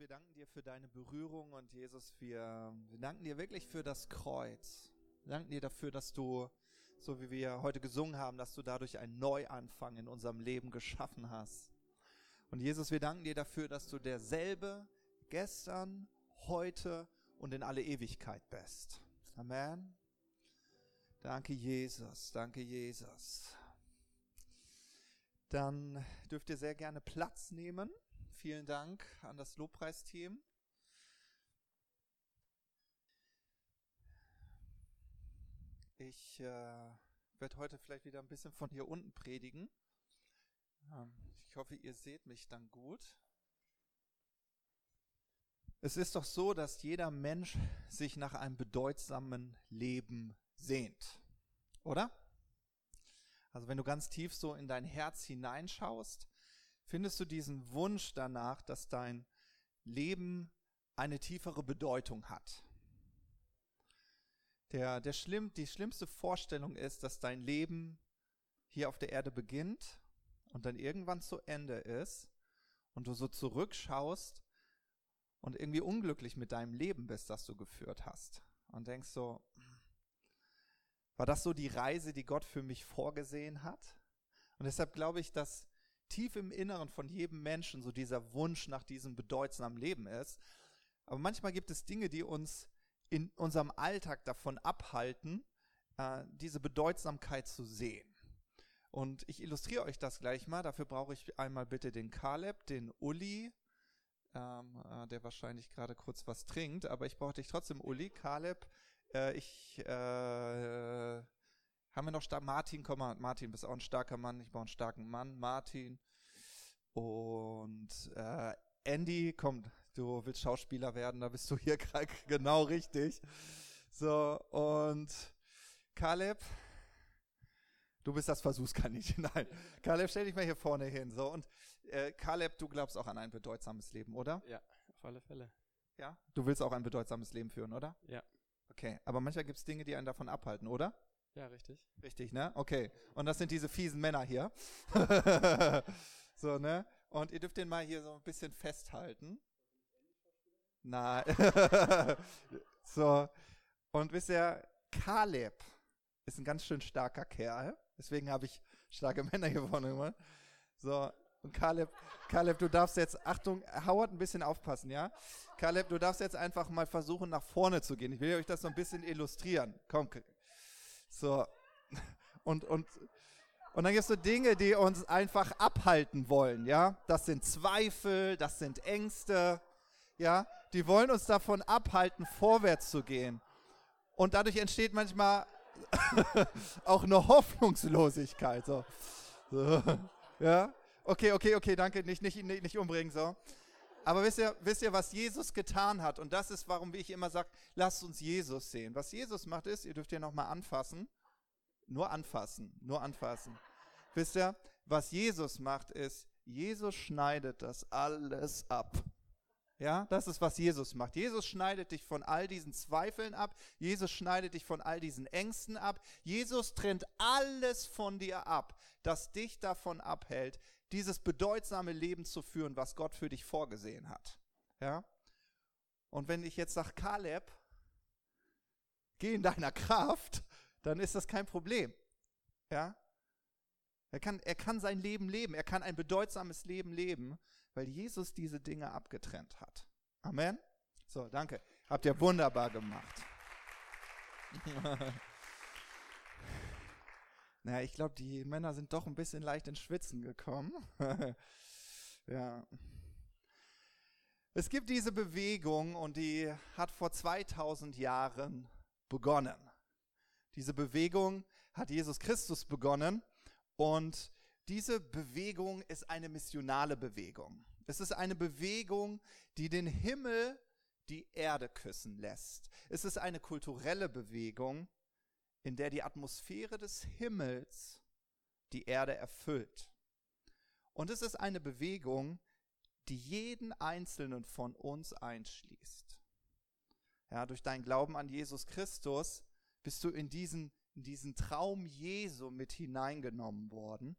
Wir danken dir für deine Berührung und Jesus, wir, wir danken dir wirklich für das Kreuz. Wir danken dir dafür, dass du, so wie wir heute gesungen haben, dass du dadurch einen Neuanfang in unserem Leben geschaffen hast. Und Jesus, wir danken dir dafür, dass du derselbe gestern, heute und in alle Ewigkeit bist. Amen. Danke, Jesus. Danke, Jesus. Dann dürft ihr sehr gerne Platz nehmen. Vielen Dank an das Lobpreisteam. Ich äh, werde heute vielleicht wieder ein bisschen von hier unten predigen. Ähm, ich hoffe, ihr seht mich dann gut. Es ist doch so, dass jeder Mensch sich nach einem bedeutsamen Leben sehnt, oder? Also wenn du ganz tief so in dein Herz hineinschaust, findest du diesen Wunsch danach, dass dein Leben eine tiefere Bedeutung hat. Der, der schlimm, die schlimmste Vorstellung ist, dass dein Leben hier auf der Erde beginnt und dann irgendwann zu Ende ist und du so zurückschaust und irgendwie unglücklich mit deinem Leben bist, das du geführt hast. Und denkst so, war das so die Reise, die Gott für mich vorgesehen hat? Und deshalb glaube ich, dass tief im Inneren von jedem Menschen so dieser Wunsch nach diesem bedeutsamen Leben ist. Aber manchmal gibt es Dinge, die uns in unserem Alltag davon abhalten, äh, diese Bedeutsamkeit zu sehen. Und ich illustriere euch das gleich mal. Dafür brauche ich einmal bitte den Kaleb, den Uli, ähm, äh, der wahrscheinlich gerade kurz was trinkt, aber ich brauche dich trotzdem, Uli, Kaleb. Äh, ich äh, haben wir noch stark? Martin, komm mal, Martin, bist auch ein starker Mann. Ich brauche einen starken Mann. Martin. Und äh, Andy, komm, du willst Schauspieler werden, da bist du hier genau richtig. So, und Caleb, du bist das Versuchskaninchen. Nein, Caleb, stell dich mal hier vorne hin. So, und äh, Caleb, du glaubst auch an ein bedeutsames Leben, oder? Ja, auf alle Fälle. Ja? Du willst auch ein bedeutsames Leben führen, oder? Ja. Okay, aber manchmal gibt es Dinge, die einen davon abhalten, oder? Ja, richtig. Richtig, ne? Okay. Und das sind diese fiesen Männer hier. so, ne? Und ihr dürft den mal hier so ein bisschen festhalten. Nein. so. Und wisst ihr, Kaleb ist ein ganz schön starker Kerl. Deswegen habe ich starke Männer vorne gemacht. So. Und Kaleb, Kaleb, du darfst jetzt, Achtung, Howard, ein bisschen aufpassen, ja? Kaleb, du darfst jetzt einfach mal versuchen, nach vorne zu gehen. Ich will euch das so ein bisschen illustrieren. Komm, so. Und, und, und dann gibt es so Dinge, die uns einfach abhalten wollen, ja. Das sind Zweifel, das sind Ängste, ja. Die wollen uns davon abhalten, vorwärts zu gehen. Und dadurch entsteht manchmal auch eine Hoffnungslosigkeit, so. so. Ja. Okay, okay, okay, danke, nicht, nicht, nicht, umbringen, so. Aber wisst ihr, wisst ihr, was Jesus getan hat? Und das ist, warum ich immer sage, lasst uns Jesus sehen. Was Jesus macht ist, ihr dürft hier nochmal anfassen. Nur anfassen, nur anfassen. Wisst ihr, was Jesus macht ist, Jesus schneidet das alles ab. Ja, das ist, was Jesus macht. Jesus schneidet dich von all diesen Zweifeln ab. Jesus schneidet dich von all diesen Ängsten ab. Jesus trennt alles von dir ab, das dich davon abhält, dieses bedeutsame Leben zu führen, was Gott für dich vorgesehen hat. Ja? Und wenn ich jetzt sage, Kaleb, geh in deiner Kraft, dann ist das kein Problem. Ja? Er kann, er kann sein Leben leben, er kann ein bedeutsames Leben leben, weil Jesus diese Dinge abgetrennt hat. Amen. So, danke. Habt ihr wunderbar gemacht. Naja, ich glaube, die Männer sind doch ein bisschen leicht ins Schwitzen gekommen. ja. Es gibt diese Bewegung und die hat vor 2000 Jahren begonnen. Diese Bewegung hat Jesus Christus begonnen und diese Bewegung ist eine missionale Bewegung. Es ist eine Bewegung, die den Himmel die Erde küssen lässt. Es ist eine kulturelle Bewegung, in der die Atmosphäre des Himmels die Erde erfüllt. Und es ist eine Bewegung, die jeden einzelnen von uns einschließt. Ja, durch deinen Glauben an Jesus Christus bist du in diesen, in diesen Traum Jesu mit hineingenommen worden.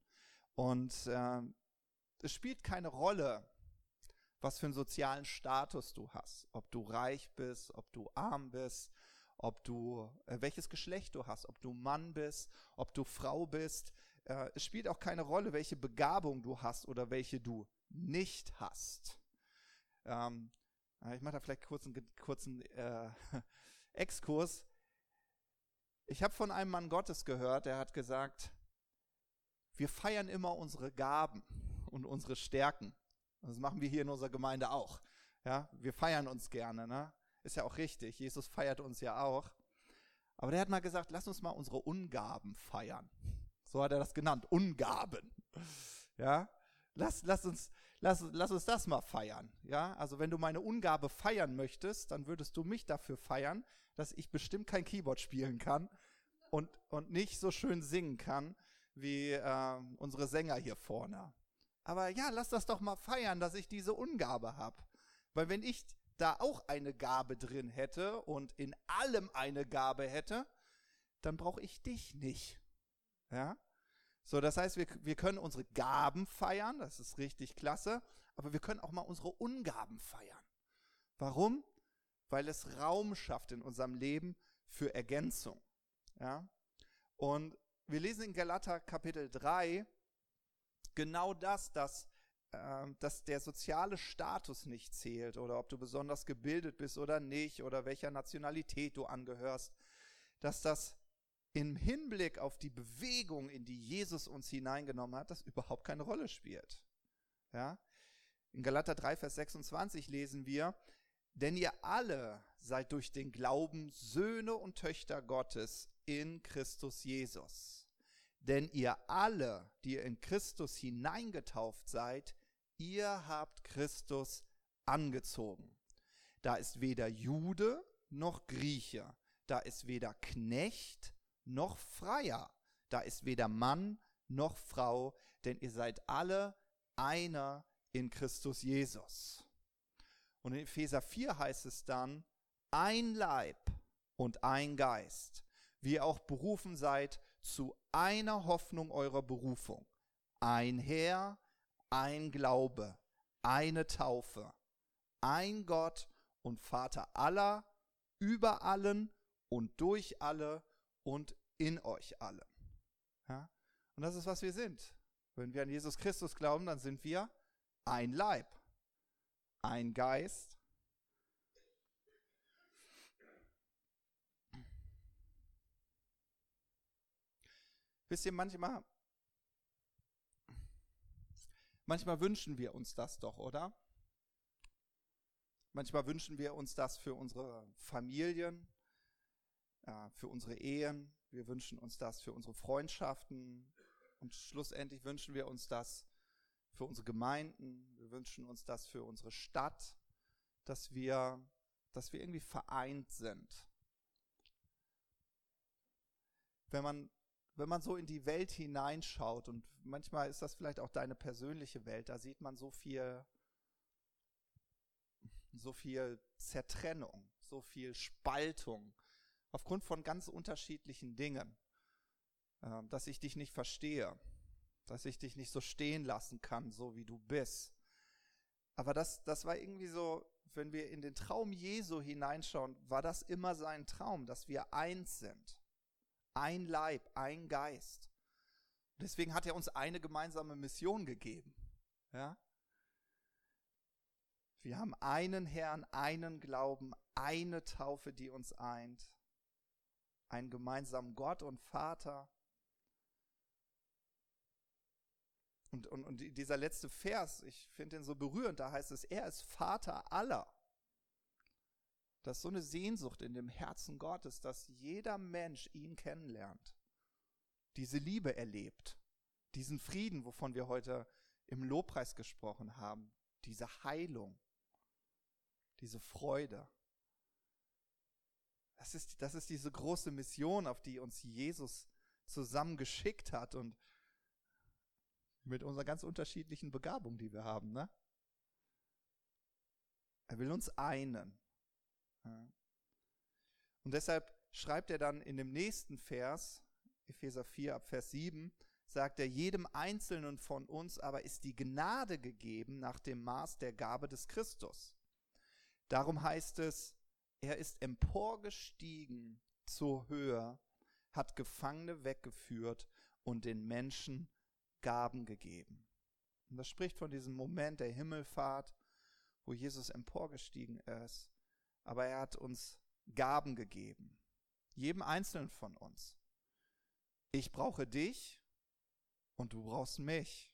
Und äh, es spielt keine Rolle, was für einen sozialen Status du hast, ob du reich bist, ob du arm bist, ob du äh, welches Geschlecht du hast, ob du Mann bist, ob du Frau bist. Äh, es spielt auch keine Rolle, welche Begabung du hast oder welche du nicht hast. Ähm, ich mache da vielleicht kurz einen kurzen äh, Exkurs. Ich habe von einem Mann Gottes gehört, der hat gesagt, wir feiern immer unsere Gaben und unsere Stärken. Das machen wir hier in unserer Gemeinde auch. Ja, wir feiern uns gerne, ne? Ist ja auch richtig. Jesus feiert uns ja auch. Aber der hat mal gesagt, lass uns mal unsere Ungaben feiern. So hat er das genannt. Ungaben. Ja? Lass, lass uns, lass, lass uns das mal feiern. Ja? Also wenn du meine Ungabe feiern möchtest, dann würdest du mich dafür feiern, dass ich bestimmt kein Keyboard spielen kann und, und nicht so schön singen kann wie äh, unsere Sänger hier vorne. Aber ja, lass das doch mal feiern, dass ich diese Ungabe habe. Weil wenn ich da auch eine Gabe drin hätte und in allem eine Gabe hätte, dann brauche ich dich nicht. Ja? So, das heißt, wir, wir können unsere Gaben feiern, das ist richtig klasse, aber wir können auch mal unsere Ungaben feiern. Warum? Weil es Raum schafft in unserem Leben für Ergänzung. Ja? Und wir lesen in Galater Kapitel 3 genau das, dass dass der soziale Status nicht zählt oder ob du besonders gebildet bist oder nicht oder welcher Nationalität du angehörst, dass das im Hinblick auf die Bewegung, in die Jesus uns hineingenommen hat, das überhaupt keine Rolle spielt. Ja? In Galater 3, Vers 26 lesen wir, denn ihr alle seid durch den Glauben Söhne und Töchter Gottes in Christus Jesus. Denn ihr alle, die ihr in Christus hineingetauft seid, ihr habt Christus angezogen. Da ist weder Jude noch Grieche, da ist weder Knecht noch Freier, da ist weder Mann noch Frau, denn ihr seid alle einer in Christus Jesus. Und in Epheser 4 heißt es dann, ein Leib und ein Geist, wie ihr auch berufen seid zu einer Hoffnung eurer Berufung, ein Herr, ein Glaube, eine Taufe, ein Gott und Vater aller, über allen und durch alle und in euch allen. Ja? Und das ist, was wir sind. Wenn wir an Jesus Christus glauben, dann sind wir ein Leib, ein Geist. Wisst ihr, manchmal Manchmal wünschen wir uns das doch, oder? Manchmal wünschen wir uns das für unsere Familien, für unsere Ehen. Wir wünschen uns das für unsere Freundschaften. Und schlussendlich wünschen wir uns das für unsere Gemeinden. Wir wünschen uns das für unsere Stadt, dass wir, dass wir irgendwie vereint sind. Wenn man wenn man so in die Welt hineinschaut und manchmal ist das vielleicht auch deine persönliche Welt, da sieht man so viel, so viel Zertrennung, so viel Spaltung aufgrund von ganz unterschiedlichen Dingen, ähm, dass ich dich nicht verstehe, dass ich dich nicht so stehen lassen kann, so wie du bist. Aber das, das war irgendwie so, wenn wir in den Traum Jesu hineinschauen, war das immer sein Traum, dass wir eins sind ein Leib, ein Geist. Deswegen hat er uns eine gemeinsame Mission gegeben. Ja? Wir haben einen Herrn, einen Glauben, eine Taufe, die uns eint, einen gemeinsamen Gott und Vater. Und, und, und dieser letzte Vers, ich finde ihn so berührend, da heißt es, er ist Vater aller. Das ist so eine Sehnsucht in dem Herzen Gottes, dass jeder Mensch ihn kennenlernt, diese Liebe erlebt, diesen Frieden, wovon wir heute im Lobpreis gesprochen haben, diese Heilung, diese Freude. Das ist, das ist diese große Mission, auf die uns Jesus zusammen geschickt hat und mit unserer ganz unterschiedlichen Begabung, die wir haben. Ne? Er will uns einen. Und deshalb schreibt er dann in dem nächsten Vers, Epheser 4 ab Vers 7, sagt er, jedem Einzelnen von uns aber ist die Gnade gegeben nach dem Maß der Gabe des Christus. Darum heißt es, er ist emporgestiegen zur Höhe, hat Gefangene weggeführt und den Menschen Gaben gegeben. Und das spricht von diesem Moment der Himmelfahrt, wo Jesus emporgestiegen ist. Aber er hat uns Gaben gegeben. Jedem Einzelnen von uns. Ich brauche dich und du brauchst mich.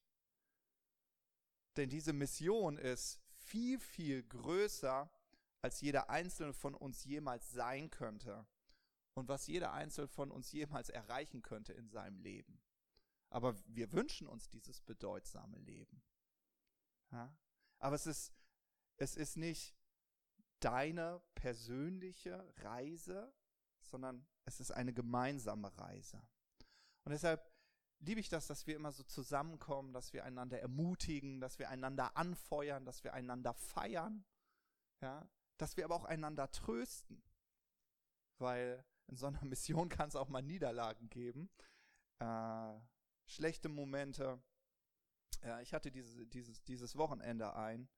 Denn diese Mission ist viel, viel größer, als jeder Einzelne von uns jemals sein könnte und was jeder Einzelne von uns jemals erreichen könnte in seinem Leben. Aber wir wünschen uns dieses bedeutsame Leben. Ja? Aber es ist, es ist nicht deine persönliche Reise, sondern es ist eine gemeinsame Reise. Und deshalb liebe ich das, dass wir immer so zusammenkommen, dass wir einander ermutigen, dass wir einander anfeuern, dass wir einander feiern, ja, dass wir aber auch einander trösten. Weil in so einer Mission kann es auch mal Niederlagen geben, äh, schlechte Momente. Ja, ich hatte diese, dieses, dieses Wochenende ein.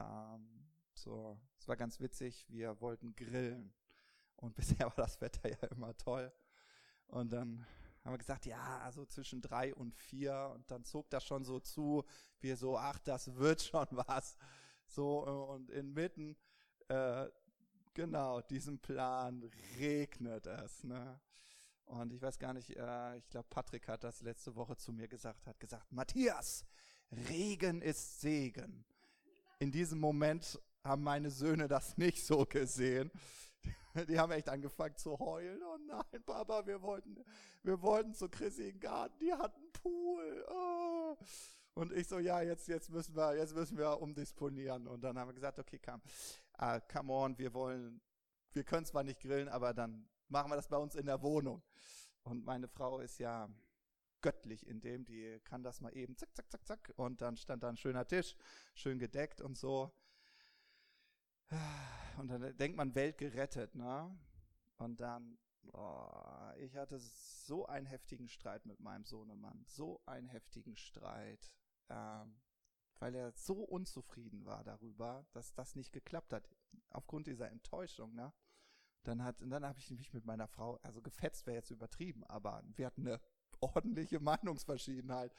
Ähm, so, es war ganz witzig. Wir wollten grillen. Und bisher war das Wetter ja immer toll. Und dann haben wir gesagt, ja, also zwischen drei und vier. Und dann zog das schon so zu. Wir so, ach, das wird schon was. So, und inmitten, äh, genau, diesem Plan regnet es. Ne? Und ich weiß gar nicht, äh, ich glaube, Patrick hat das letzte Woche zu mir gesagt, hat gesagt, Matthias, Regen ist Segen. In diesem Moment haben meine Söhne das nicht so gesehen. Die haben echt angefangen zu heulen. Oh nein, Papa, wir wollten, wir wollten zu Chrissy in den Garten. Die hatten Pool. Oh. Und ich so, ja, jetzt, jetzt müssen wir, jetzt müssen wir umdisponieren. Und dann haben wir gesagt, okay, come, uh, come on, wir wollen, wir können zwar nicht grillen, aber dann machen wir das bei uns in der Wohnung. Und meine Frau ist ja göttlich in dem, die kann das mal eben zack, zack, zack, zack. Und dann stand da ein schöner Tisch, schön gedeckt und so. Und dann denkt man, Welt gerettet, ne? Und dann, oh, ich hatte so einen heftigen Streit mit meinem Sohnemann, so einen heftigen Streit, ähm, weil er so unzufrieden war darüber, dass das nicht geklappt hat, aufgrund dieser Enttäuschung, ne? Dann hat, und dann habe ich mich mit meiner Frau, also gefetzt wäre jetzt übertrieben, aber wir hatten eine ordentliche Meinungsverschiedenheit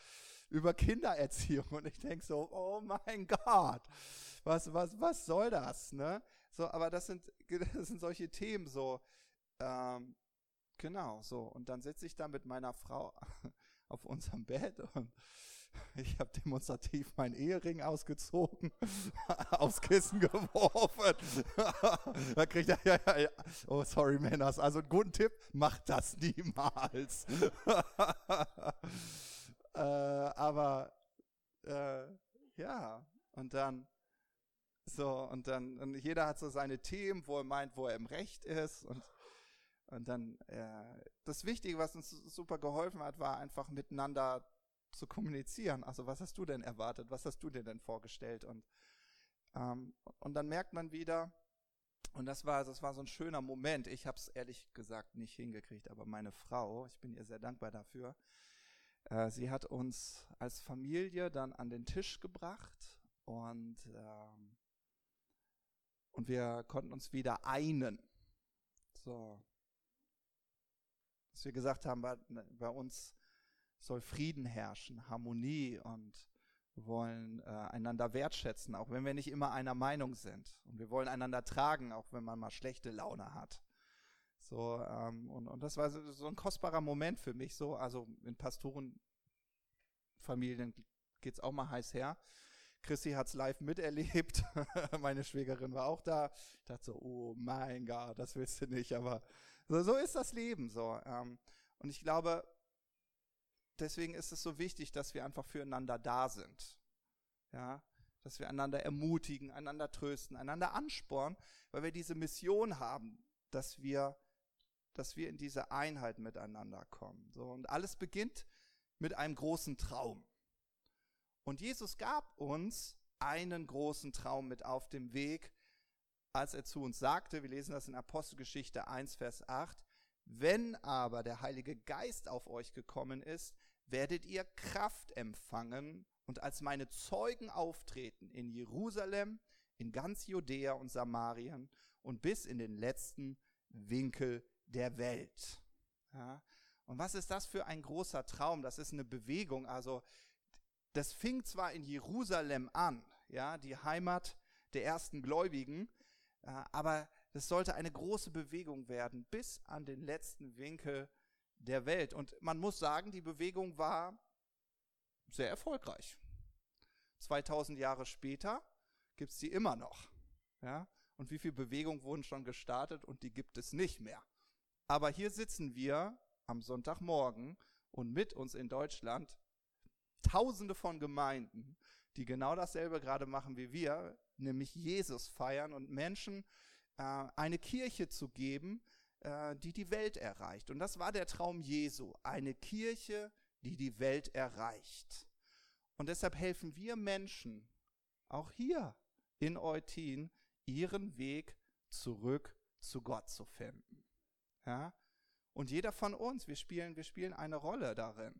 über Kindererziehung und ich denke so, oh mein Gott, was, was, was soll das, ne? So, aber das sind, das sind solche Themen so, ähm, genau, so. Und dann sitze ich da mit meiner Frau auf unserem Bett und ich habe demonstrativ meinen Ehering ausgezogen, aufs Kissen geworfen. da kriegt er, ja, ja, ja. Oh, sorry, Männers. Also einen guten Tipp, macht das niemals. äh, aber äh, ja, und dann so, und dann, und jeder hat so seine Themen, wo er meint, wo er im Recht ist. Und, und dann, äh, das Wichtige, was uns super geholfen hat, war einfach miteinander zu kommunizieren. Also was hast du denn erwartet? Was hast du dir denn vorgestellt? Und, ähm, und dann merkt man wieder, und das war, das war so ein schöner Moment. Ich habe es ehrlich gesagt nicht hingekriegt, aber meine Frau, ich bin ihr sehr dankbar dafür, äh, sie hat uns als Familie dann an den Tisch gebracht und, ähm, und wir konnten uns wieder einen. So. Dass wir gesagt haben, bei, bei uns soll Frieden herrschen, Harmonie und wollen äh, einander wertschätzen, auch wenn wir nicht immer einer Meinung sind. Und wir wollen einander tragen, auch wenn man mal schlechte Laune hat. So, ähm, und, und das war so, so ein kostbarer Moment für mich, so, also in Pastorenfamilien geht's auch mal heiß her. Chrissy hat's live miterlebt. Meine Schwägerin war auch da. Ich dachte so, oh mein Gott, das willst du nicht, aber so, so ist das Leben so. Ähm, und ich glaube, deswegen ist es so wichtig, dass wir einfach füreinander da sind. Ja, dass wir einander ermutigen, einander trösten, einander anspornen, weil wir diese Mission haben, dass wir, dass wir in diese Einheit miteinander kommen. So, und alles beginnt mit einem großen Traum. Und Jesus gab uns einen großen Traum mit auf dem Weg, als er zu uns sagte, wir lesen das in Apostelgeschichte 1, Vers 8, wenn aber der Heilige Geist auf euch gekommen ist, werdet ihr Kraft empfangen und als meine Zeugen auftreten in Jerusalem, in ganz Judäa und Samarien und bis in den letzten Winkel der Welt. Ja, und was ist das für ein großer Traum? Das ist eine Bewegung. Also, das fing zwar in Jerusalem an, ja, die Heimat der ersten Gläubigen, äh, aber es sollte eine große Bewegung werden bis an den letzten Winkel der Welt. Und man muss sagen, die Bewegung war sehr erfolgreich. 2000 Jahre später gibt es sie immer noch. Ja? Und wie viele Bewegungen wurden schon gestartet und die gibt es nicht mehr. Aber hier sitzen wir am Sonntagmorgen und mit uns in Deutschland Tausende von Gemeinden, die genau dasselbe gerade machen wie wir, nämlich Jesus feiern und Menschen äh, eine Kirche zu geben, äh, die die Welt erreicht. Und das war der Traum Jesu, eine Kirche, die die Welt erreicht. Und deshalb helfen wir Menschen, auch hier in Eutin, ihren Weg zurück zu Gott zu finden. Ja? Und jeder von uns, wir spielen, wir spielen eine Rolle darin.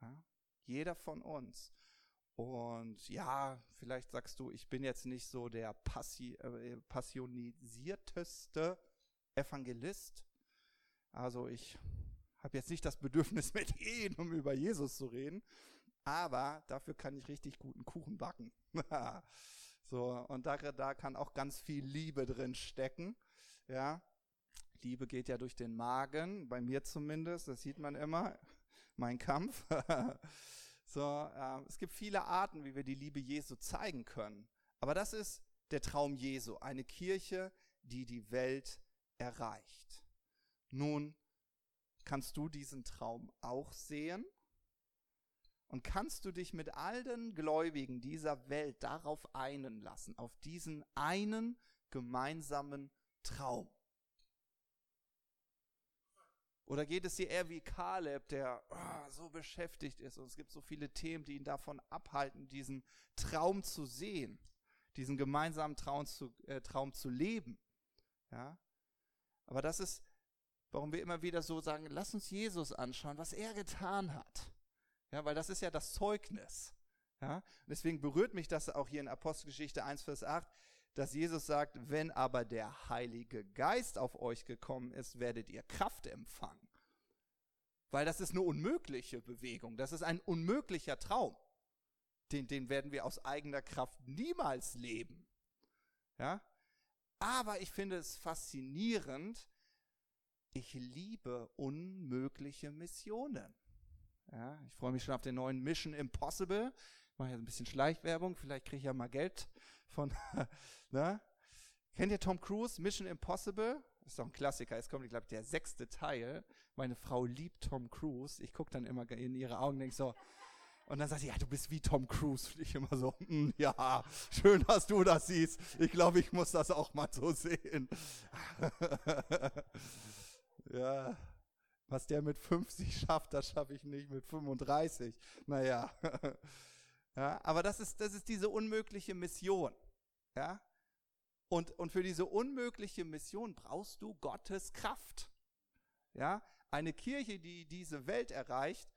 Ja? Jeder von uns. Und ja, vielleicht sagst du, ich bin jetzt nicht so der passi äh, passionisierteste Evangelist. Also ich habe jetzt nicht das Bedürfnis, mit jedem über Jesus zu reden, aber dafür kann ich richtig guten Kuchen backen. so, und da, da kann auch ganz viel Liebe drin stecken. Ja, Liebe geht ja durch den Magen, bei mir zumindest, das sieht man immer, mein Kampf. so, äh, es gibt viele Arten, wie wir die Liebe Jesu zeigen können. Aber das ist der Traum Jesu, eine Kirche, die die Welt erreicht. Nun kannst du diesen Traum auch sehen und kannst du dich mit all den Gläubigen dieser Welt darauf einen lassen, auf diesen einen gemeinsamen Traum. Oder geht es dir eher wie Kaleb, der oh, so beschäftigt ist und es gibt so viele Themen, die ihn davon abhalten, diesen Traum zu sehen, diesen gemeinsamen Traum zu, äh, Traum zu leben? Ja? Aber das ist, warum wir immer wieder so sagen, lass uns Jesus anschauen, was er getan hat. Ja, weil das ist ja das Zeugnis. Ja? Deswegen berührt mich das auch hier in Apostelgeschichte 1, Vers 8, dass Jesus sagt, wenn aber der Heilige Geist auf euch gekommen ist, werdet ihr Kraft empfangen. Weil das ist eine unmögliche Bewegung, das ist ein unmöglicher Traum. Den, den werden wir aus eigener Kraft niemals leben. Ja? Aber ich finde es faszinierend, ich liebe unmögliche Missionen. Ja, ich freue mich schon auf den neuen Mission Impossible. Ich mache jetzt ein bisschen Schleichwerbung, vielleicht kriege ich ja mal Geld von. ne? Kennt ihr Tom Cruise, Mission Impossible? Ist doch ein Klassiker. Jetzt kommt, glaube ich, der sechste Teil. Meine Frau liebt Tom Cruise. Ich gucke dann immer in ihre Augen und denke so, und dann sagt sie, ja, du bist wie Tom Cruise. Und ich immer so, mm, ja, schön, dass du das siehst. Ich glaube, ich muss das auch mal so sehen. ja, was der mit 50 schafft, das schaffe ich nicht mit 35. Naja. ja, aber das ist, das ist diese unmögliche Mission. Ja? Und, und für diese unmögliche Mission brauchst du Gottes Kraft. Ja? Eine Kirche, die diese Welt erreicht,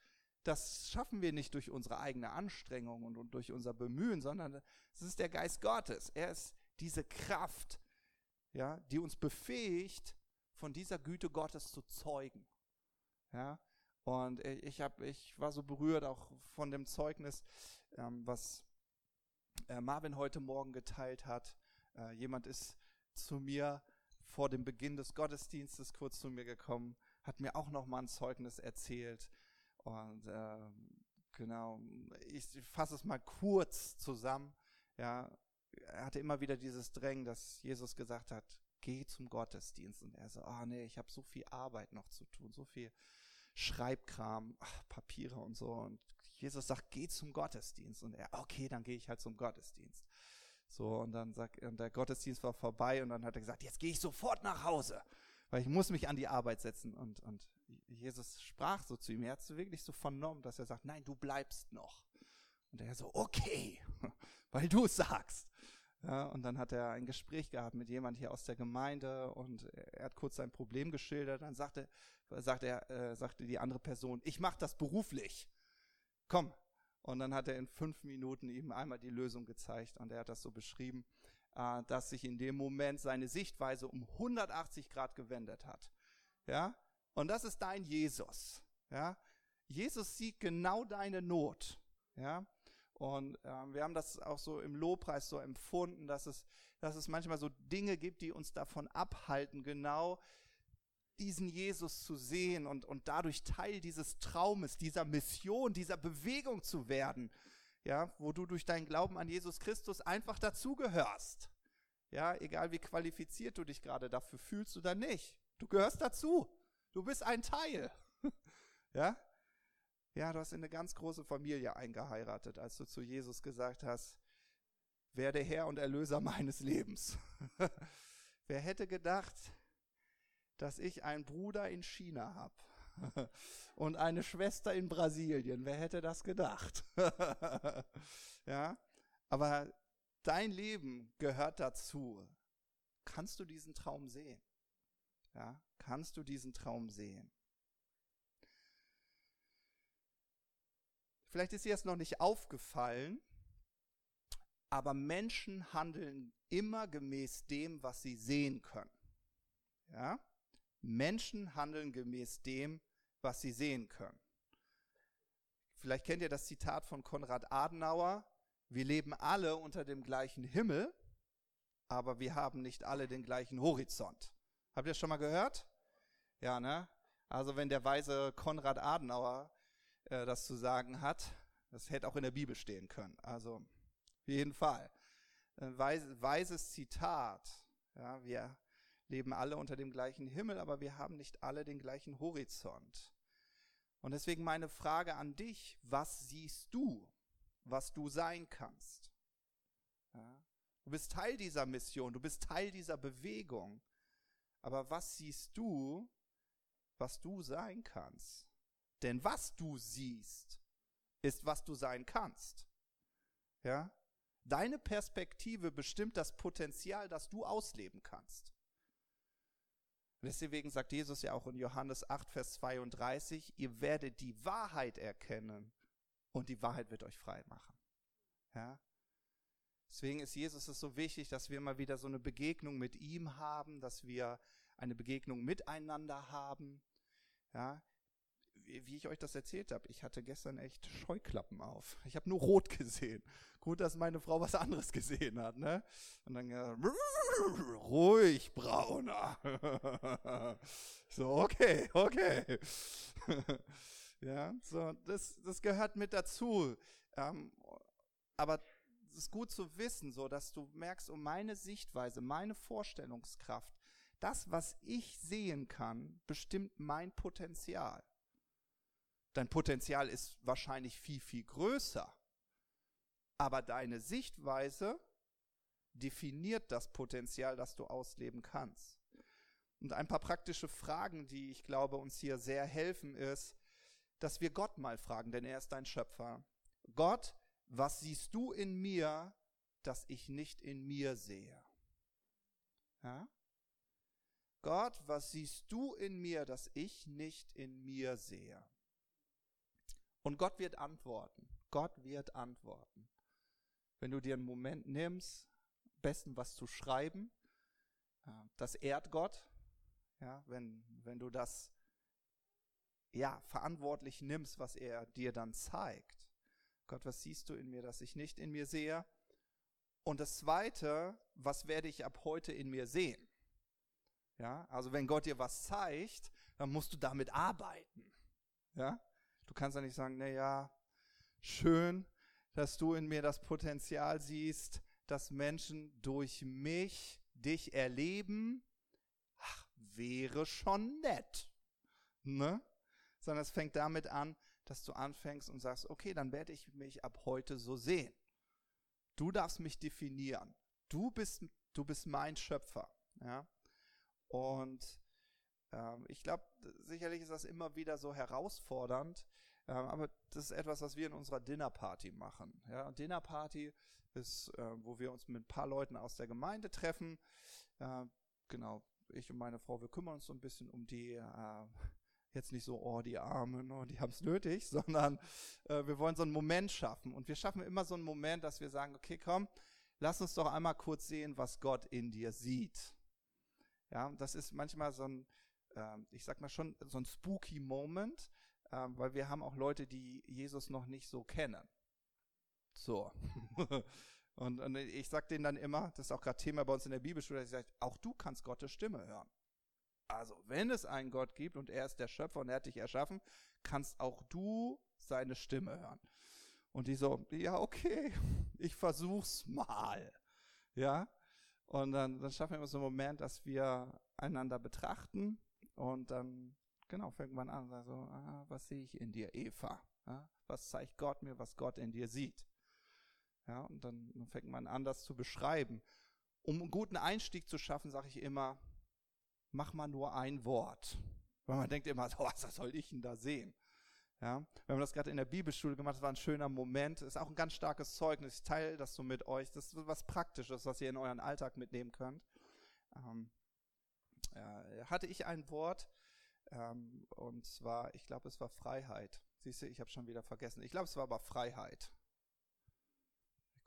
das schaffen wir nicht durch unsere eigene Anstrengung und, und durch unser Bemühen, sondern es ist der Geist Gottes. Er ist diese Kraft, ja, die uns befähigt, von dieser Güte Gottes zu zeugen. Ja, und ich, hab, ich war so berührt auch von dem Zeugnis, ähm, was äh, Marvin heute Morgen geteilt hat. Äh, jemand ist zu mir vor dem Beginn des Gottesdienstes kurz zu mir gekommen, hat mir auch noch mal ein Zeugnis erzählt und äh, genau, ich fasse es mal kurz zusammen. Ja, er hatte immer wieder dieses Drängen, dass Jesus gesagt hat, geh zum Gottesdienst. Und er so, oh, nee, ich habe so viel Arbeit noch zu tun, so viel Schreibkram, ach, Papiere und so. Und Jesus sagt, geh zum Gottesdienst. Und er, okay, dann gehe ich halt zum Gottesdienst. So, und dann sagt, und der Gottesdienst war vorbei und dann hat er gesagt, jetzt gehe ich sofort nach Hause, weil ich muss mich an die Arbeit setzen. Und, und Jesus sprach so zu ihm. Er hat es wirklich so vernommen, dass er sagt, nein, du bleibst noch. Und er so, okay, weil du es sagst. Ja, und dann hat er ein Gespräch gehabt mit jemand hier aus der Gemeinde und er hat kurz sein Problem geschildert. Dann sagte, sagte, er, äh, sagte die andere Person, ich mache das beruflich. Komm. Und dann hat er in fünf Minuten ihm einmal die Lösung gezeigt und er hat das so beschrieben, äh, dass sich in dem Moment seine Sichtweise um 180 Grad gewendet hat. Ja, und das ist dein Jesus. Ja, Jesus sieht genau deine Not. Ja, und äh, wir haben das auch so im Lobpreis so empfunden, dass es, dass es manchmal so Dinge gibt, die uns davon abhalten, genau diesen Jesus zu sehen und, und dadurch Teil dieses Traumes, dieser Mission, dieser Bewegung zu werden, ja, wo du durch deinen Glauben an Jesus Christus einfach dazugehörst. Ja, egal wie qualifiziert du dich gerade dafür fühlst oder nicht. Du gehörst dazu. Du bist ein Teil. ja? Ja, du hast in eine ganz große Familie eingeheiratet, als du zu Jesus gesagt hast, werde Herr und Erlöser meines Lebens. Wer hätte gedacht, dass ich einen Bruder in China habe und eine Schwester in Brasilien? Wer hätte das gedacht? ja, aber dein Leben gehört dazu. Kannst du diesen Traum sehen? Ja, kannst du diesen Traum sehen? Vielleicht ist dir das noch nicht aufgefallen, aber Menschen handeln immer gemäß dem, was sie sehen können. Ja? Menschen handeln gemäß dem, was sie sehen können. Vielleicht kennt ihr das Zitat von Konrad Adenauer. Wir leben alle unter dem gleichen Himmel, aber wir haben nicht alle den gleichen Horizont. Habt ihr das schon mal gehört? Ja, ne? Also wenn der weise Konrad Adenauer äh, das zu sagen hat. Das hätte auch in der Bibel stehen können. Also auf jeden Fall. Ein weis, weises Zitat. Ja, wir leben alle unter dem gleichen Himmel, aber wir haben nicht alle den gleichen Horizont. Und deswegen meine Frage an dich, was siehst du, was du sein kannst? Ja, du bist Teil dieser Mission, du bist Teil dieser Bewegung. Aber was siehst du, was du sein kannst? Denn was du siehst, ist, was du sein kannst. Ja? Deine Perspektive bestimmt das Potenzial, das du ausleben kannst. Deswegen sagt Jesus ja auch in Johannes 8, Vers 32, ihr werdet die Wahrheit erkennen und die Wahrheit wird euch frei machen. Ja? Deswegen ist Jesus es so wichtig, dass wir immer wieder so eine Begegnung mit ihm haben, dass wir eine Begegnung miteinander haben. Ja? wie ich euch das erzählt habe, ich hatte gestern echt Scheuklappen auf. Ich habe nur rot gesehen. Gut, dass meine Frau was anderes gesehen hat, ne? Und dann äh, ruhig, brauner. so, okay, okay. ja, so, das, das gehört mit dazu. Ähm, aber es ist gut zu wissen, so, dass du merkst, um meine Sichtweise, meine Vorstellungskraft, das, was ich sehen kann, bestimmt mein Potenzial. Dein Potenzial ist wahrscheinlich viel, viel größer. Aber deine Sichtweise definiert das Potenzial, das du ausleben kannst. Und ein paar praktische Fragen, die ich glaube uns hier sehr helfen, ist, dass wir Gott mal fragen, denn er ist dein Schöpfer. Gott, was siehst du in mir, das ich nicht in mir sehe? Ja? Gott, was siehst du in mir, das ich nicht in mir sehe? Und Gott wird antworten. Gott wird antworten. Wenn du dir einen Moment nimmst, besten was zu schreiben, das ehrt Gott. Ja, wenn, wenn du das ja, verantwortlich nimmst, was er dir dann zeigt. Gott, was siehst du in mir, das ich nicht in mir sehe? Und das zweite, was werde ich ab heute in mir sehen? Ja, also wenn Gott dir was zeigt, dann musst du damit arbeiten. Ja? Du kannst ja nicht sagen, na ja, schön, dass du in mir das Potenzial siehst, dass Menschen durch mich dich erleben. Ach, wäre schon nett. Ne? Sondern es fängt damit an, dass du anfängst und sagst, okay, dann werde ich mich ab heute so sehen. Du darfst mich definieren. Du bist, du bist mein Schöpfer. Ja? Und ähm, ich glaube, sicherlich ist das immer wieder so herausfordernd, Ähm, aber das ist etwas, was wir in unserer Dinnerparty machen. Ja, Dinnerparty ist, äh, wo wir uns mit ein paar Leuten aus der Gemeinde treffen. Äh, genau, ich und meine Frau, wir kümmern uns so ein bisschen um die, äh, jetzt nicht so, oh, die Armen, oh, die haben es nötig, sondern äh, wir wollen so einen Moment schaffen. Und wir schaffen immer so einen Moment, dass wir sagen, okay, komm, lass uns doch einmal kurz sehen, was Gott in dir sieht. Ja, das ist manchmal so ein, äh, ich sag mal schon, so ein spooky Moment, äh, weil wir haben auch Leute, die Jesus noch nicht so kennen. So. Und, und ich sage denen dann immer, das ist auch gerade Thema bei uns in der Bibelschule, ich sage, auch du kannst Gottes Stimme hören. Also, wenn es einen Gott gibt und er ist der Schöpfer und er hat dich erschaffen, kannst auch du seine Stimme hören. Und die so, ja, okay, ich versuch's mal. Ja? Und dann, dann schaffen wir immer so einen Moment, dass wir einander betrachten und dann, genau, fängt man an, also, ah, was sehe ich in dir, Eva? Ja? Was zeigt Gott mir, was Gott in dir sieht? Ja, und dann, dann fängt man an, das zu beschreiben. Um einen guten Einstieg zu schaffen, sage ich immer, mach mal nur ein Wort. Weil man denkt immer, oh, was soll ich denn da sehen? Ja, wir haben das gerade in der Bibelschule gemacht, das war ein schöner Moment. Ist auch ein ganz starkes Zeugnis. Ich teile das so mit euch. Das ist was Praktisches, was ihr in euren Alltag mitnehmen könnt. Ähm, äh, hatte ich ein Wort, ähm, und zwar, ich glaube, es war Freiheit. Siehst du, ich habe schon wieder vergessen. Ich glaube, es war aber Freiheit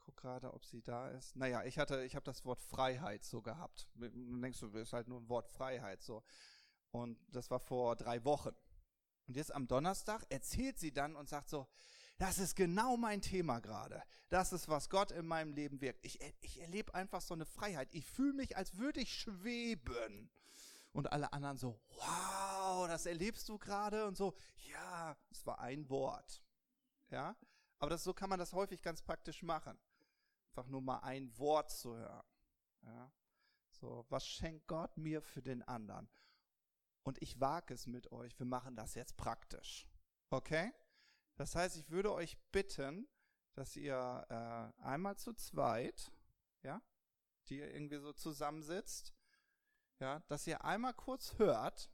guck gerade, ob sie da ist. Naja, ich hatte, ich habe das Wort Freiheit so gehabt. Dann denkst du, ist halt nur ein Wort Freiheit so. Und das war vor drei Wochen. Und jetzt am Donnerstag erzählt sie dann und sagt so, das ist genau mein Thema gerade. Das ist, was Gott in meinem Leben wirkt. Ich, ich erlebe einfach so eine Freiheit. Ich fühle mich, als würde ich schweben. Und alle anderen so, wow, das erlebst du gerade und so. Ja, es war ein Wort. Ja, aber das, so kann man das häufig ganz praktisch machen einfach nur mal ein Wort zu hören. Ja? So, was schenkt Gott mir für den anderen? Und ich wage es mit euch, wir machen das jetzt praktisch. Okay? Das heißt, ich würde euch bitten, dass ihr äh, einmal zu zweit, ja, die ihr irgendwie so zusammensitzt, ja, dass ihr einmal kurz hört,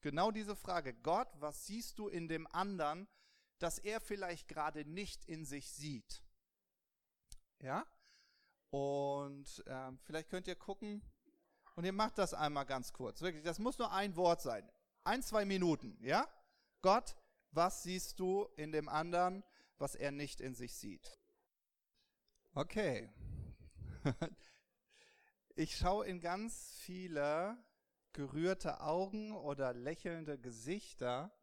genau diese Frage, Gott, was siehst du in dem anderen, dass er vielleicht gerade nicht in sich sieht? Ja? Und ähm, vielleicht könnt ihr gucken und ihr macht das einmal ganz kurz. Wirklich, das muss nur ein Wort sein. Ein, zwei Minuten, ja? Gott, was siehst du in dem anderen, was er nicht in sich sieht? Okay. Ich schaue in ganz viele gerührte Augen oder lächelnde Gesichter.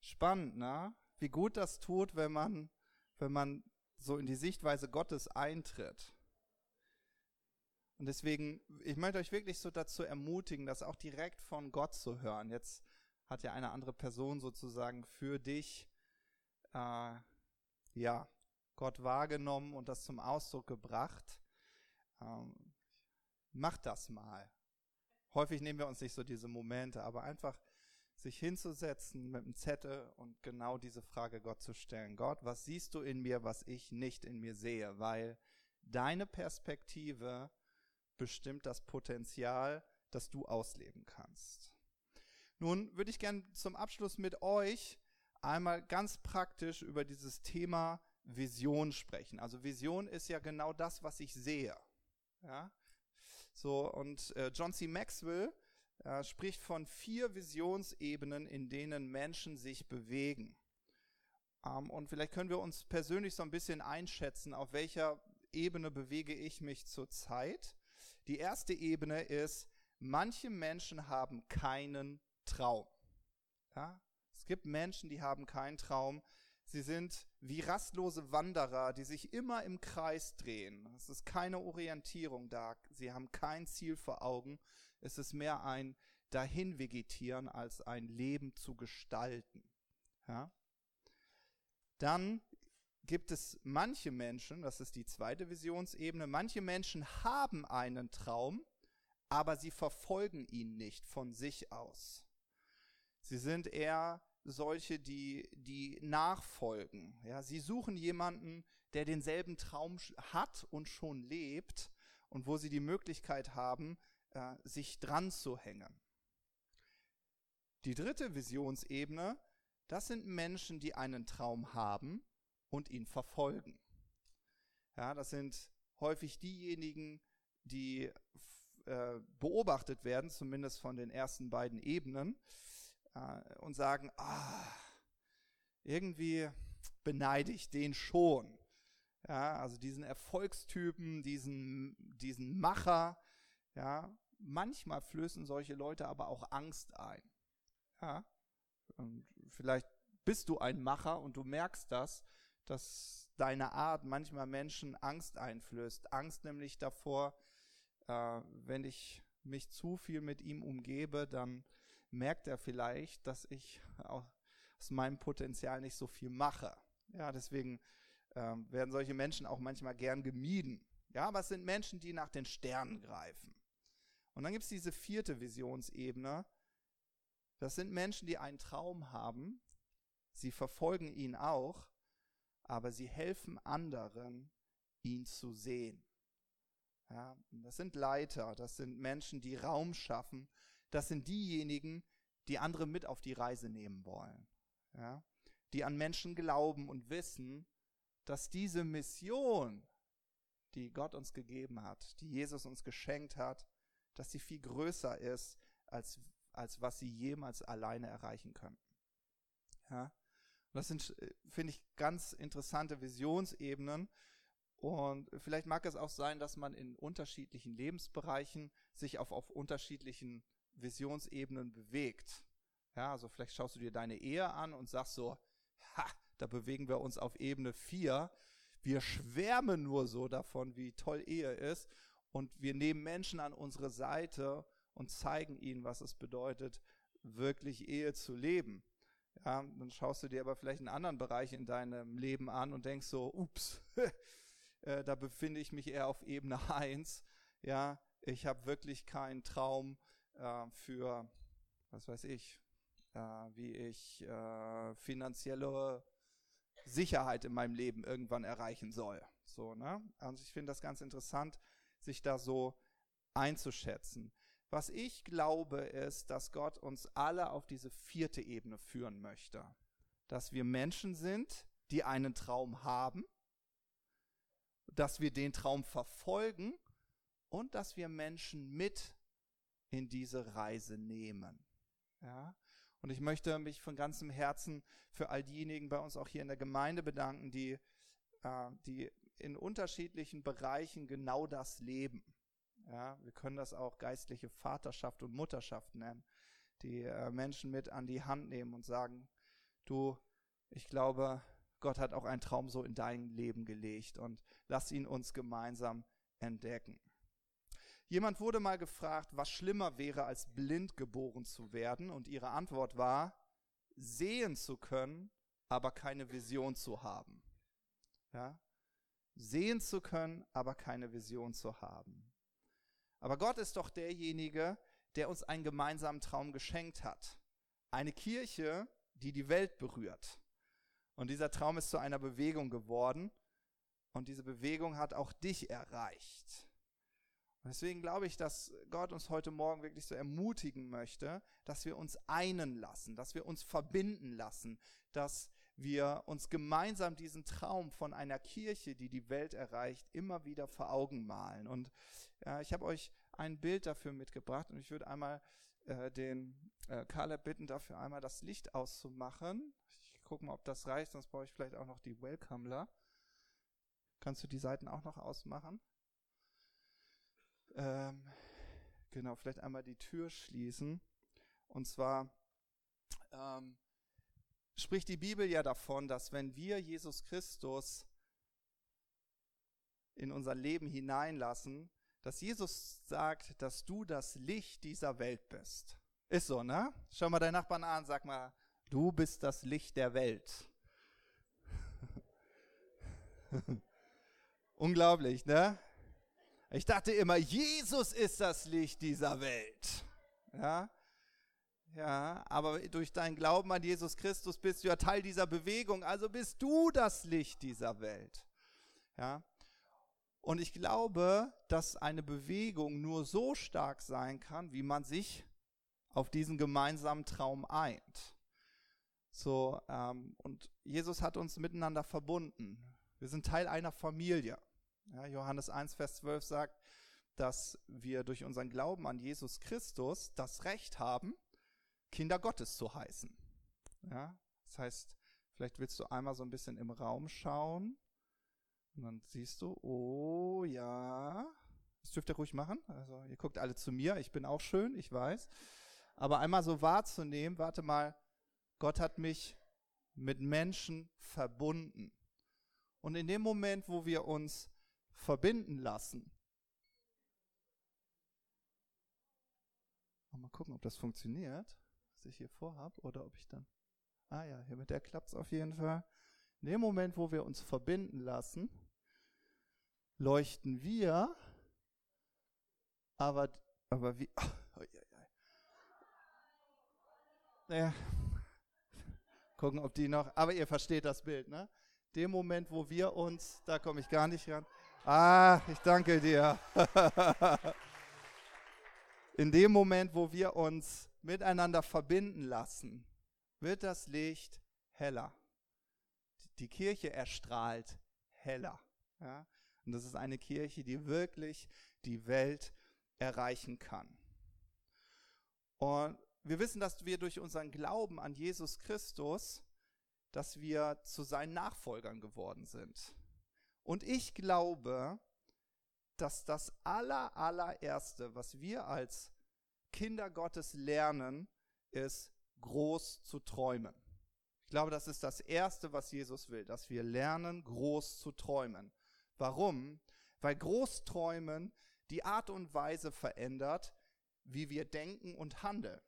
Spannend, ne? Wie gut das tut, wenn man, wenn man so in die Sichtweise Gottes eintritt. Und deswegen, ich möchte euch wirklich so dazu ermutigen, das auch direkt von Gott zu hören. Jetzt hat ja eine andere Person sozusagen für dich, äh, ja, Gott wahrgenommen und das zum Ausdruck gebracht. Ähm, macht das mal. Häufig nehmen wir uns nicht so diese Momente, aber einfach sich hinzusetzen mit einem Zettel und genau diese Frage Gott zu stellen. Gott, was siehst du in mir, was ich nicht in mir sehe? Weil deine Perspektive bestimmt das Potenzial, das du ausleben kannst. Nun würde ich gern zum Abschluss mit euch einmal ganz praktisch über dieses Thema Vision sprechen. Also Vision ist ja genau das, was ich sehe. Ja? So, und äh, John C. Maxwell er spricht von vier Visionsebenen, in denen Menschen sich bewegen. Ähm, und vielleicht können wir uns persönlich so ein bisschen einschätzen, auf welcher Ebene bewege ich mich zurzeit. Die erste Ebene ist, manche Menschen haben keinen Traum. Ja? Es gibt Menschen, die haben keinen Traum. Sie sind wie rastlose Wanderer, die sich immer im Kreis drehen. Es ist keine Orientierung da. Sie haben kein Ziel vor Augen. Es ist mehr ein Dahinvegetieren als ein Leben zu gestalten. Ja? Dann gibt es manche Menschen, das ist die zweite Visionsebene, manche Menschen haben einen Traum, aber sie verfolgen ihn nicht von sich aus. Sie sind eher solche, die, die nachfolgen. Ja, sie suchen jemanden, der denselben Traum hat und schon lebt und wo sie die Möglichkeit haben, äh, sich dran zu hängen. Die dritte Visionsebene das sind Menschen, die einen Traum haben und ihn verfolgen. Ja, das sind häufig diejenigen, die äh, beobachtet werden, zumindest von den ersten beiden Ebenen, äh, und sagen, ah, irgendwie beneide ich den schon. Ja, also diesen Erfolgstypen, diesen, diesen Macher, ja, manchmal flößen solche Leute aber auch Angst ein. Ja, und vielleicht bist du ein Macher und du merkst das, dass deine Art manchmal Menschen Angst einflößt. Angst nämlich davor, äh, wenn ich mich zu viel mit ihm umgebe, dann merkt er vielleicht, dass ich aus meinem Potenzial nicht so viel mache. Ja, deswegen äh, werden solche Menschen auch manchmal gern gemieden. Ja, aber es sind Menschen, die nach den Sternen greifen. Und dann gibt es diese vierte Visionsebene. Das sind Menschen, die einen Traum haben. Sie verfolgen ihn auch, aber sie helfen anderen, ihn zu sehen. Ja, das sind Leiter, das sind Menschen, die Raum schaffen. Das sind diejenigen, die andere mit auf die Reise nehmen wollen. Ja, die an Menschen glauben und wissen, dass diese Mission, die Gott uns gegeben hat, die Jesus uns geschenkt hat, dass sie viel größer ist, als, als was sie jemals alleine erreichen könnten. Ja? Das sind, äh, finde ich, ganz interessante Visionsebenen. Und vielleicht mag es auch sein, dass man in unterschiedlichen Lebensbereichen sich auf, auf unterschiedlichen Visionsebenen bewegt. Ja, also vielleicht schaust du dir deine Ehe an und sagst so, ha, da bewegen wir uns auf Ebene 4. Wir schwärmen nur so davon, wie toll Ehe ist und wir nehmen Menschen an unsere Seite und zeigen ihnen, was es bedeutet, wirklich Ehe zu leben. Ja, dann schaust du dir aber vielleicht einen anderen Bereich in deinem Leben an und denkst so, ups, äh, da befinde ich mich eher auf Ebene 1. Ja, ich habe wirklich keinen Traum äh, für, was weiß ich, äh, wie ich äh, finanzielle Sicherheit in meinem Leben irgendwann erreichen soll. So, ne? Also ich finde das ganz interessant, sich da so einzuschätzen. Was ich glaube, ist, dass Gott uns alle auf diese vierte Ebene führen möchte. Dass wir Menschen sind, die einen Traum haben, dass wir den Traum verfolgen und dass wir Menschen mit in diese Reise nehmen. Ja? Und ich möchte mich von ganzem Herzen für all diejenigen bei uns auch hier in der Gemeinde bedanken, die, äh, die in unterschiedlichen Bereichen genau das leben. Ja, wir können das auch geistliche Vaterschaft und Mutterschaft nennen, die äh, Menschen mit an die Hand nehmen und sagen, du, ich glaube, Gott hat auch einen Traum so in dein Leben gelegt und lass ihn uns gemeinsam entdecken. Jemand wurde mal gefragt, was schlimmer wäre, als blind geboren zu werden, und ihre Antwort war, sehen zu können, aber keine Vision zu haben. Ja? sehen zu können, aber keine Vision zu haben. Aber Gott ist doch derjenige, der uns einen gemeinsamen Traum geschenkt hat. Eine Kirche, die die Welt berührt. Und dieser Traum ist zu einer Bewegung geworden. Und diese Bewegung hat auch dich erreicht. Und deswegen glaube ich, dass Gott uns heute Morgen wirklich so ermutigen möchte, dass wir uns einen lassen, dass wir uns verbinden lassen, dass wir uns gemeinsam diesen Traum von einer Kirche, die die Welt erreicht, immer wieder vor Augen malen. Und ja, ich habe euch ein Bild dafür mitgebracht und ich würde einmal äh, den äh, Caleb bitten, dafür einmal das Licht auszumachen. Ich gucke mal, ob das reicht, sonst brauche ich vielleicht auch noch die Welcomeler. Kannst du die Seiten auch noch ausmachen? Ähm, genau, vielleicht einmal die Tür schließen. Und zwar ähm, spricht die Bibel ja davon, dass wenn wir Jesus Christus in unser Leben hineinlassen, dass Jesus sagt, dass du das Licht dieser Welt bist. Ist so, ne? Schau mal deinen Nachbarn an, sag mal, du bist das Licht der Welt. Unglaublich, ne? Ich dachte immer, Jesus ist das Licht dieser Welt. Ja? Ja, aber durch deinen Glauben an Jesus Christus bist du ja Teil dieser Bewegung, also bist du das Licht dieser Welt. Ja. Und ich glaube, dass eine Bewegung nur so stark sein kann, wie man sich auf diesen gemeinsamen Traum eint. So, ähm, und Jesus hat uns miteinander verbunden. Wir sind Teil einer Familie. Ja, Johannes 1, Vers 12 sagt, dass wir durch unseren Glauben an Jesus Christus das Recht haben, Kinder Gottes zu heißen. Ja, das heißt, vielleicht willst du einmal so ein bisschen im Raum schauen und dann siehst du, oh ja, das dürft ihr ruhig machen. Also ihr guckt alle zu mir, ich bin auch schön, ich weiß. Aber einmal so wahrzunehmen, warte mal, Gott hat mich mit Menschen verbunden. Und in dem Moment, wo wir uns verbinden lassen, mal gucken, ob das funktioniert, was ich hier vorhabe, oder ob ich dann. Ah ja, hier mit der klappt es auf jeden Fall. In dem Moment, wo wir uns verbinden lassen, leuchten wir, aber, aber wie. Oh, oh, oh, ja. Gucken, ob die noch. Aber ihr versteht das Bild, ne? Dem Moment, wo wir uns, da komme ich gar nicht ran. Ah, ich danke dir. In dem Moment, wo wir uns miteinander verbinden lassen, wird das Licht heller. Die Kirche erstrahlt heller. Ja? Und das ist eine Kirche, die wirklich die Welt erreichen kann. Und wir wissen, dass wir durch unseren Glauben an Jesus Christus, dass wir zu seinen Nachfolgern geworden sind. Und ich glaube, dass das aller, allererste, was wir als Kinder Gottes lernen, ist groß zu träumen. Ich glaube, das ist das Erste, was Jesus will, dass wir lernen, groß zu träumen. Warum? Weil Großträumen die Art und Weise verändert, wie wir denken und handeln.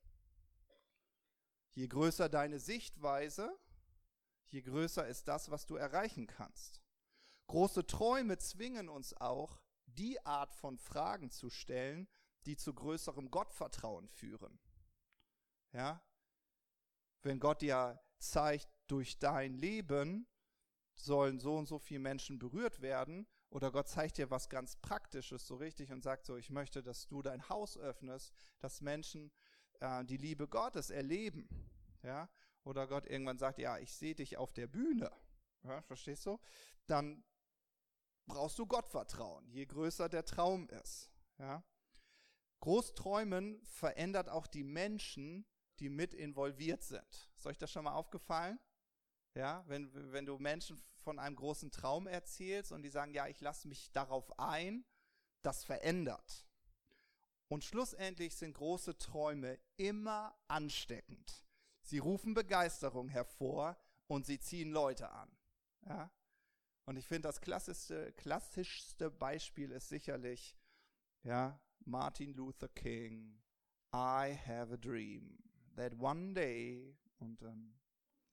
Je größer deine Sichtweise, je größer ist das, was du erreichen kannst. Große Träume zwingen uns auch, die Art von Fragen zu stellen, die zu größerem Gottvertrauen führen. Ja? Wenn Gott dir zeigt, durch dein Leben sollen so und so viele Menschen berührt werden, oder Gott zeigt dir was ganz Praktisches so richtig und sagt so, ich möchte, dass du dein Haus öffnest, dass Menschen äh, die Liebe Gottes erleben. Ja? Oder Gott irgendwann sagt, ja, ich sehe dich auf der Bühne. Ja, verstehst du? Dann brauchst du Gottvertrauen, je größer der Traum ist. Ja? Großträumen verändert auch die Menschen, die mit involviert sind. Ist euch das schon mal aufgefallen? Ja, wenn, wenn du Menschen von einem großen Traum erzählst und die sagen, ja, ich lasse mich darauf ein, das verändert. Und schlussendlich sind große Träume immer ansteckend. Sie rufen Begeisterung hervor und sie ziehen Leute an. Ja? Und ich finde, das klassischste, klassischste Beispiel ist sicherlich ja, Martin Luther King. I have a dream that one day, und dann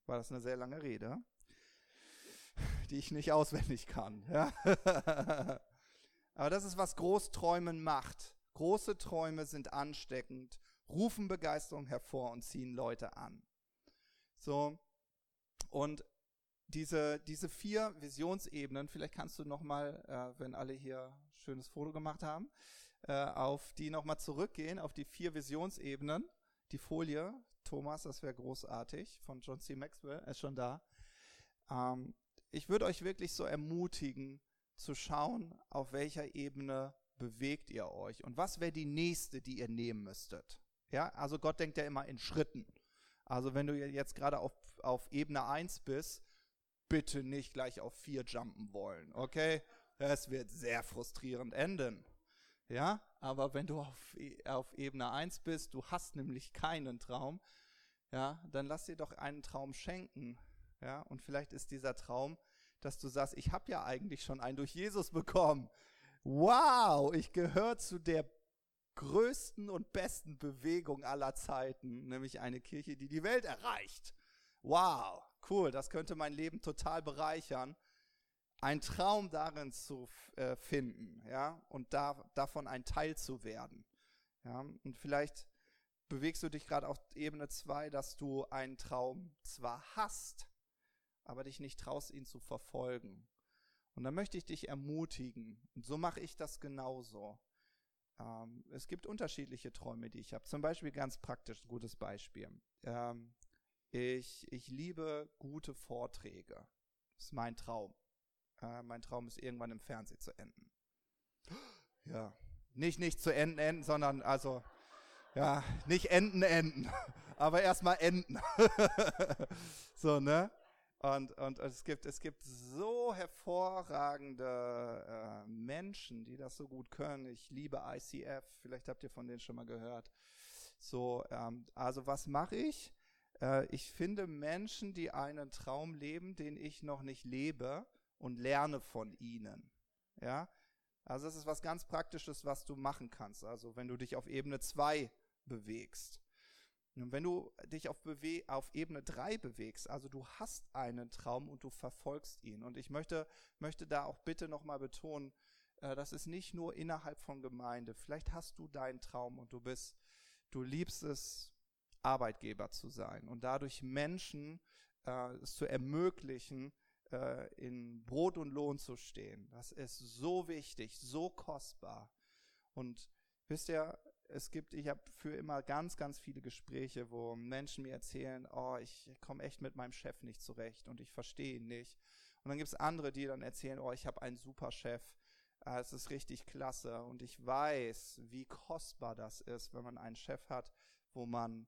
war das eine sehr lange Rede, die ich nicht auswendig kann. Ja? Aber das ist, was Großträumen macht. Große Träume sind ansteckend, rufen Begeisterung hervor und ziehen Leute an. So, und diese, diese vier Visionsebenen, vielleicht kannst du nochmal, äh, wenn alle hier schönes Foto gemacht haben, äh, auf die nochmal zurückgehen, auf die vier Visionsebenen. Die Folie, Thomas, das wäre großartig, von John C. Maxwell, ist schon da. Ähm, ich würde euch wirklich so ermutigen, zu schauen, auf welcher Ebene bewegt ihr euch und was wäre die nächste, die ihr nehmen müsstet. Ja, also Gott denkt ja immer in Schritten. Also wenn du jetzt gerade auf, auf Ebene 1 bist, bitte nicht gleich auf 4 jumpen wollen, okay? Es wird sehr frustrierend enden. Ja, aber wenn du auf, e, auf Ebene 1 bist, du hast nämlich keinen Traum, ja, dann lass dir doch einen Traum schenken. Ja, und vielleicht ist dieser Traum, dass du sagst, ich habe ja eigentlich schon einen durch Jesus bekommen. Wow, ich gehöre zu der größten und besten Bewegung aller Zeiten, nämlich eine Kirche, die die Welt erreicht. Wow, cool, das könnte mein Leben total bereichern. Ein Traum darin zu äh, finden, ja, und da, davon ein Teil zu werden. Ja, und vielleicht bewegst du dich gerade auf Ebene 2, dass du einen Traum zwar hast, aber dich nicht traust, ihn zu verfolgen. Und da möchte ich dich ermutigen. Und so mache ich das genauso. Ähm, es gibt unterschiedliche Träume, die ich habe. Zum Beispiel ganz praktisch, ein gutes Beispiel. Ähm, Ich, ich liebe gute Vorträge. Das ist mein Traum. Äh, mein Traum ist irgendwann im Fernsehen zu enden. Ja, nicht nicht zu enden enden, sondern also ja, nicht enden enden, aber erstmal enden. so, ne? Und, und es, gibt, es gibt so hervorragende äh, Menschen, die das so gut können. Ich liebe ICF, vielleicht habt ihr von denen schon mal gehört. So, ähm, also was mache ich? Äh, ich finde Menschen, die einen Traum leben, den ich noch nicht lebe und lerne von ihnen. Ja, also das ist was ganz Praktisches, was du machen kannst. Also wenn du dich auf Ebene 2 bewegst. Und wenn du dich auf, Bewe auf Ebene 3 bewegst, also du hast einen Traum und du verfolgst ihn. Und ich möchte, möchte da auch bitte nochmal betonen, äh, das ist nicht nur innerhalb von Gemeinde. Vielleicht hast du deinen Traum und du bist, du liebst es, Arbeitgeber zu sein und dadurch Menschen äh, es zu ermöglichen, äh, in Brot und Lohn zu stehen. Das ist so wichtig, so kostbar. Und wisst ihr, es gibt, ich habe für immer ganz, ganz viele Gespräche, wo Menschen mir erzählen, oh, ich komme echt mit meinem Chef nicht zurecht und ich verstehe ihn nicht. Und dann gibt es andere, die dann erzählen, oh, ich habe einen super Chef, ah, es ist richtig klasse und ich weiß, wie kostbar das ist, wenn man einen Chef hat, wo man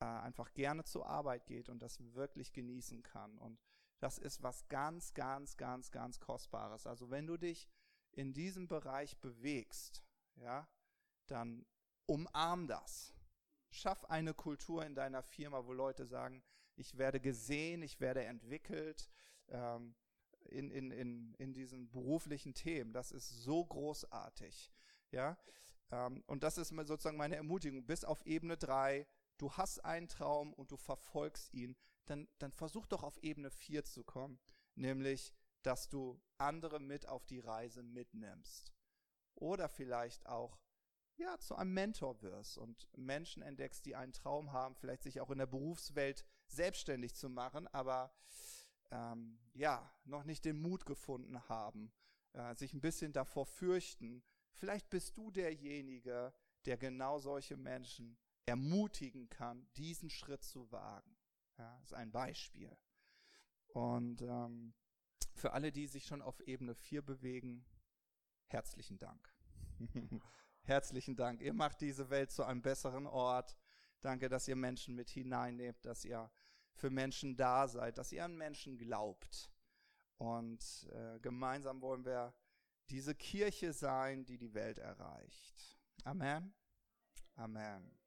äh, einfach gerne zur Arbeit geht und das wirklich genießen kann. Und das ist was ganz, ganz, ganz, ganz Kostbares. Also wenn du dich in diesem Bereich bewegst, ja, dann umarm das. Schaff eine Kultur in deiner Firma, wo Leute sagen, ich werde gesehen, ich werde entwickelt ähm, in, in, in, in diesen beruflichen Themen. Das ist so großartig. Ja? Ähm, und das ist sozusagen meine Ermutigung. Bis auf Ebene 3, du hast einen Traum und du verfolgst ihn, dann, dann versuch doch auf Ebene 4 zu kommen. Nämlich, dass du andere mit auf die Reise mitnimmst. Oder vielleicht auch ja, zu einem Mentor wirst und Menschen entdeckst, die einen Traum haben, vielleicht sich auch in der Berufswelt selbstständig zu machen, aber ähm, ja, noch nicht den Mut gefunden haben, äh, sich ein bisschen davor fürchten. Vielleicht bist du derjenige, der genau solche Menschen ermutigen kann, diesen Schritt zu wagen. Ja, ist ein Beispiel. Und ähm, für alle, die sich schon auf Ebene 4 bewegen, herzlichen Dank. Herzlichen Dank. Ihr macht diese Welt zu einem besseren Ort. Danke, dass ihr Menschen mit hineinnehmt, dass ihr für Menschen da seid, dass ihr an Menschen glaubt. Und äh, gemeinsam wollen wir diese Kirche sein, die die Welt erreicht. Amen. Amen.